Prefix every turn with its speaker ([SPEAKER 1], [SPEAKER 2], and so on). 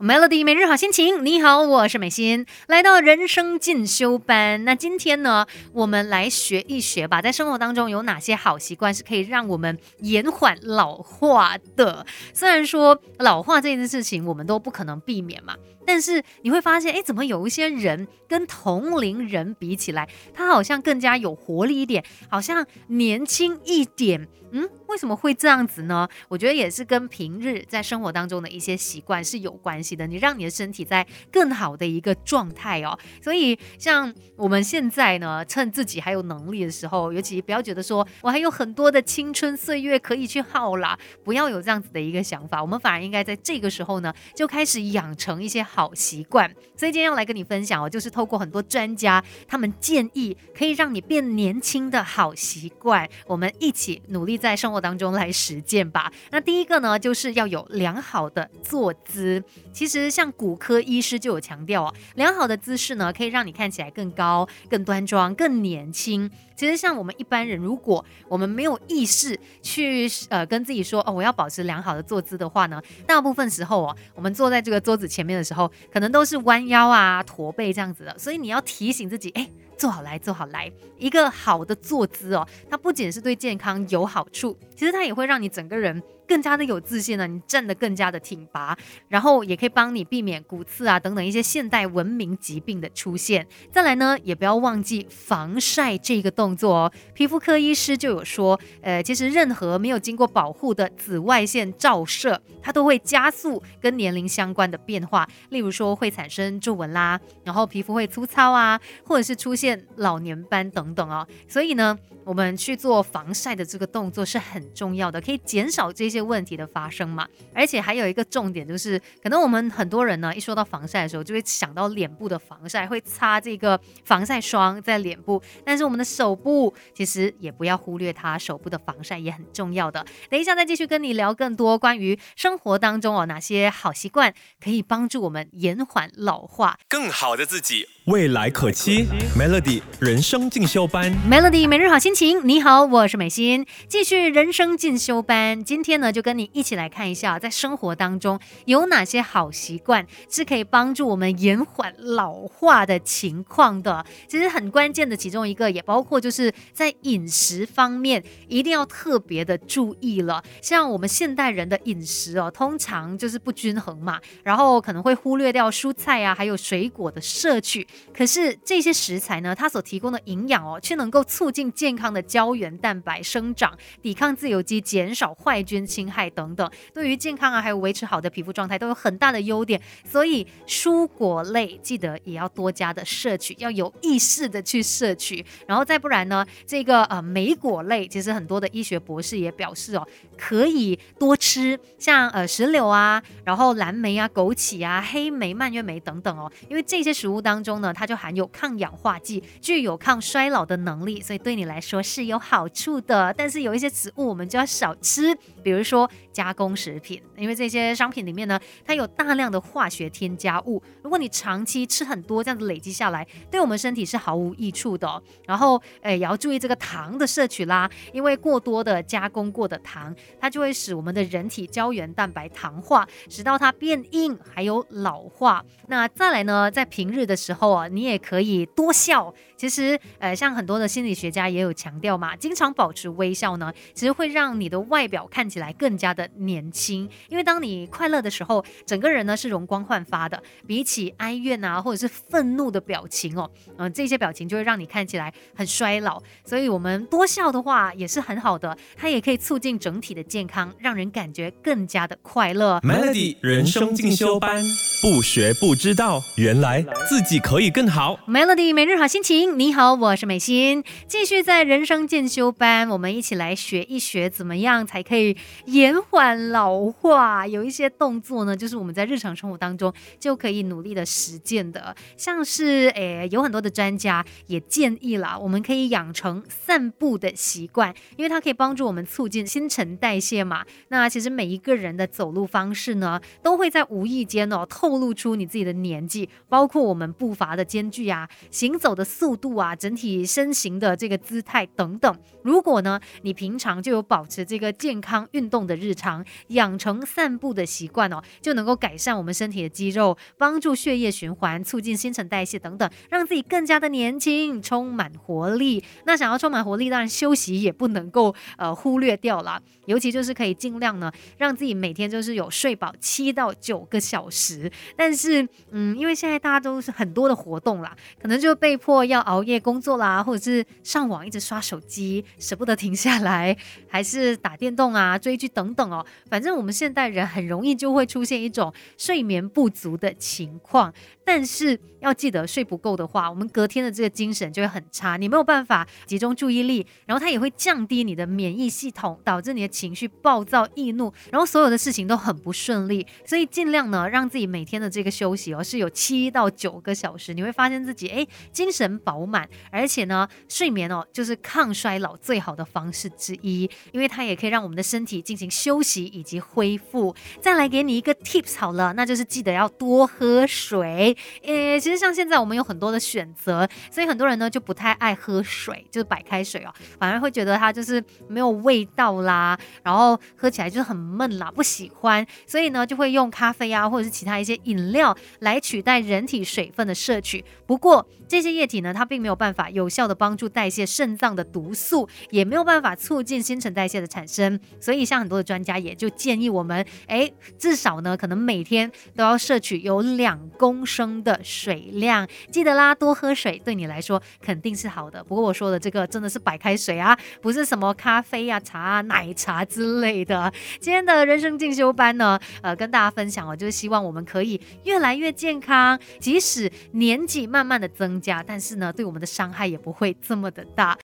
[SPEAKER 1] Melody 每日好心情，你好，我是美心，来到人生进修班。那今天呢，我们来学一学吧，在生活当中有哪些好习惯是可以让我们延缓老化的？虽然说老化这件事情我们都不可能避免嘛，但是你会发现，哎，怎么有一些人跟同龄人比起来，他好像更加有活力一点，好像年轻一点。嗯，为什么会这样子呢？我觉得也是跟平日在生活当中的一些习惯是有关系的。你让你的身体在更好的一个状态哦。所以像我们现在呢，趁自己还有能力的时候，尤其不要觉得说我还有很多的青春岁月可以去耗啦，不要有这样子的一个想法。我们反而应该在这个时候呢，就开始养成一些好习惯。所以今天要来跟你分享哦，就是透过很多专家他们建议可以让你变年轻的好习惯，我们一起努力。在生活当当中来实践吧。那第一个呢，就是要有良好的坐姿。其实像骨科医师就有强调哦，良好的姿势呢，可以让你看起来更高、更端庄、更年轻。其实像我们一般人，如果我们没有意识去呃跟自己说哦，我要保持良好的坐姿的话呢，大部分时候哦，我们坐在这个桌子前面的时候，可能都是弯腰啊、驼背这样子的。所以你要提醒自己，哎。坐好来，坐好来，一个好的坐姿哦，它不仅是对健康有好处，其实它也会让你整个人。更加的有自信了，你站得更加的挺拔，然后也可以帮你避免骨刺啊等等一些现代文明疾病的出现。再来呢，也不要忘记防晒这个动作哦。皮肤科医师就有说，呃，其实任何没有经过保护的紫外线照射，它都会加速跟年龄相关的变化，例如说会产生皱纹啦，然后皮肤会粗糙啊，或者是出现老年斑等等哦。所以呢，我们去做防晒的这个动作是很重要的，可以减少这些。问题的发生嘛，而且还有一个重点就是，可能我们很多人呢，一说到防晒的时候，就会想到脸部的防晒，会擦这个防晒霜在脸部。但是我们的手部其实也不要忽略它，手部的防晒也很重要的。等一下再继续跟你聊更多关于生活当中哦，哪些好习惯可以帮助我们延缓老化，
[SPEAKER 2] 更好的自己。未来可期，Melody 人生进修班
[SPEAKER 1] ，Melody 每日好心情。你好，我是美心，继续人生进修班。今天呢，就跟你一起来看一下，在生活当中有哪些好习惯是可以帮助我们延缓老化的情况的。其实很关键的其中一个，也包括就是在饮食方面一定要特别的注意了。像我们现代人的饮食哦，通常就是不均衡嘛，然后可能会忽略掉蔬菜啊，还有水果的摄取。可是这些食材呢，它所提供的营养哦，却能够促进健康的胶原蛋白生长，抵抗自由基，减少坏菌侵害等等，对于健康啊，还有维持好的皮肤状态都有很大的优点。所以蔬果类记得也要多加的摄取，要有意识的去摄取。然后再不然呢，这个呃莓果类，其实很多的医学博士也表示哦，可以多吃，像呃石榴啊，然后蓝莓啊、枸杞啊、黑莓、蔓越莓等等哦，因为这些食物当中呢。它就含有抗氧化剂，具有抗衰老的能力，所以对你来说是有好处的。但是有一些食物我们就要少吃，比如说加工食品，因为这些商品里面呢，它有大量的化学添加物。如果你长期吃很多，这样子累积下来，对我们身体是毫无益处的。然后，诶，也要注意这个糖的摄取啦，因为过多的加工过的糖，它就会使我们的人体胶原蛋白糖化，使到它变硬，还有老化。那再来呢，在平日的时候啊。你也可以多笑。其实，呃，像很多的心理学家也有强调嘛，经常保持微笑呢，其实会让你的外表看起来更加的年轻。因为当你快乐的时候，整个人呢是容光焕发的。比起哀怨啊，或者是愤怒的表情哦，嗯，这些表情就会让你看起来很衰老。所以，我们多笑的话也是很好的，它也可以促进整体的健康，让人感觉更加的快乐。
[SPEAKER 2] Melody 人生进修班，不学不知道，原来自己可以。更好
[SPEAKER 1] ，Melody 每日好心情。你好，我是美心，继续在人生进修班，我们一起来学一学，怎么样才可以延缓老化？有一些动作呢，就是我们在日常生活当中就可以努力的实践的，像是诶，有很多的专家也建议啦，我们可以养成散步的习惯，因为它可以帮助我们促进新陈代谢嘛。那其实每一个人的走路方式呢，都会在无意间哦，透透露出你自己的年纪，包括我们步伐的间距啊、行走的速度啊、整体身形的这个姿态等等。如果呢，你平常就有保持这个健康运动的日常，养成散步的习惯哦，就能够改善我们身体的肌肉，帮助血液循环，促进新陈代谢等等，让自己更加的年轻，充满活力。那想要充满活力，当然休息也不能够呃忽略掉了，尤其就是可以尽量呢，让自己每天就是有睡饱七到九个小时。但是嗯，因为现在大家都是很多的活动啦，可能就被迫要熬夜工作啦，或者是上网一直刷手机，舍不得停下来，还是打电动啊、追剧等等哦。反正我们现代人很容易就会出现一种睡眠不足的情况。但是要记得，睡不够的话，我们隔天的这个精神就会很差，你没有办法集中注意力，然后它也会降低你的免疫系统，导致你的情绪暴躁易怒，然后所有的事情都很不顺利。所以尽量呢，让自己每天的这个休息哦是有七到九个小时，你会发现自己哎精神饱满，而且呢睡眠哦就是抗衰老最好的方式之一，因为它也可以让我们的身体进行休息以及恢复。再来给你一个 tips 好了，那就是记得要多喝水。诶，其实像现在我们有很多的选择，所以很多人呢就不太爱喝水，就是白开水哦，反而会觉得它就是没有味道啦，然后喝起来就是很闷啦，不喜欢，所以呢就会用咖啡啊或者是其他一些饮料来取代人体水分的摄取。不过这些液体呢，它并没有办法有效的帮助代谢肾脏的毒素，也没有办法促进新陈代谢的产生。所以像很多的专家也就建议我们，诶，至少呢可能每天都要摄取有两公升。的水量，记得啦，多喝水对你来说肯定是好的。不过我说的这个真的是白开水啊，不是什么咖啡呀、茶啊、奶茶之类的。今天的人生进修班呢，呃，跟大家分享哦，就是希望我们可以越来越健康，即使年纪慢慢的增加，但是呢，对我们的伤害也不会这么的大。